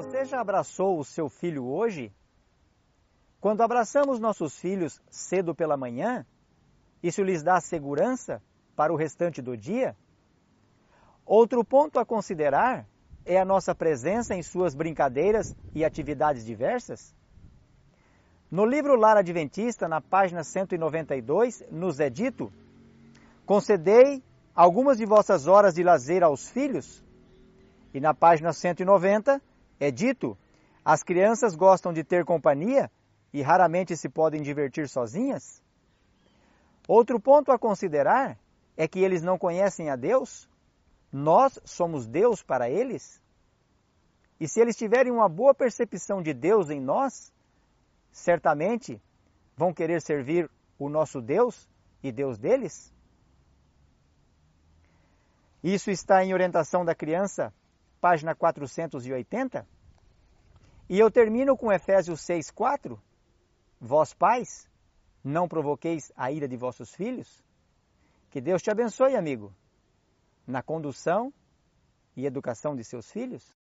Você já abraçou o seu filho hoje? Quando abraçamos nossos filhos cedo pela manhã, isso lhes dá segurança para o restante do dia? Outro ponto a considerar é a nossa presença em suas brincadeiras e atividades diversas? No livro Lar Adventista, na página 192, nos é dito: Concedei algumas de vossas horas de lazer aos filhos. E na página 190 é dito: As crianças gostam de ter companhia e raramente se podem divertir sozinhas. Outro ponto a considerar é que eles não conhecem a Deus. Nós somos Deus para eles. E se eles tiverem uma boa percepção de Deus em nós, certamente vão querer servir o nosso Deus e Deus deles? Isso está em Orientação da Criança, página 480. E eu termino com Efésios 6,4. Vós, pais, não provoqueis a ira de vossos filhos? Que Deus te abençoe, amigo, na condução e educação de seus filhos.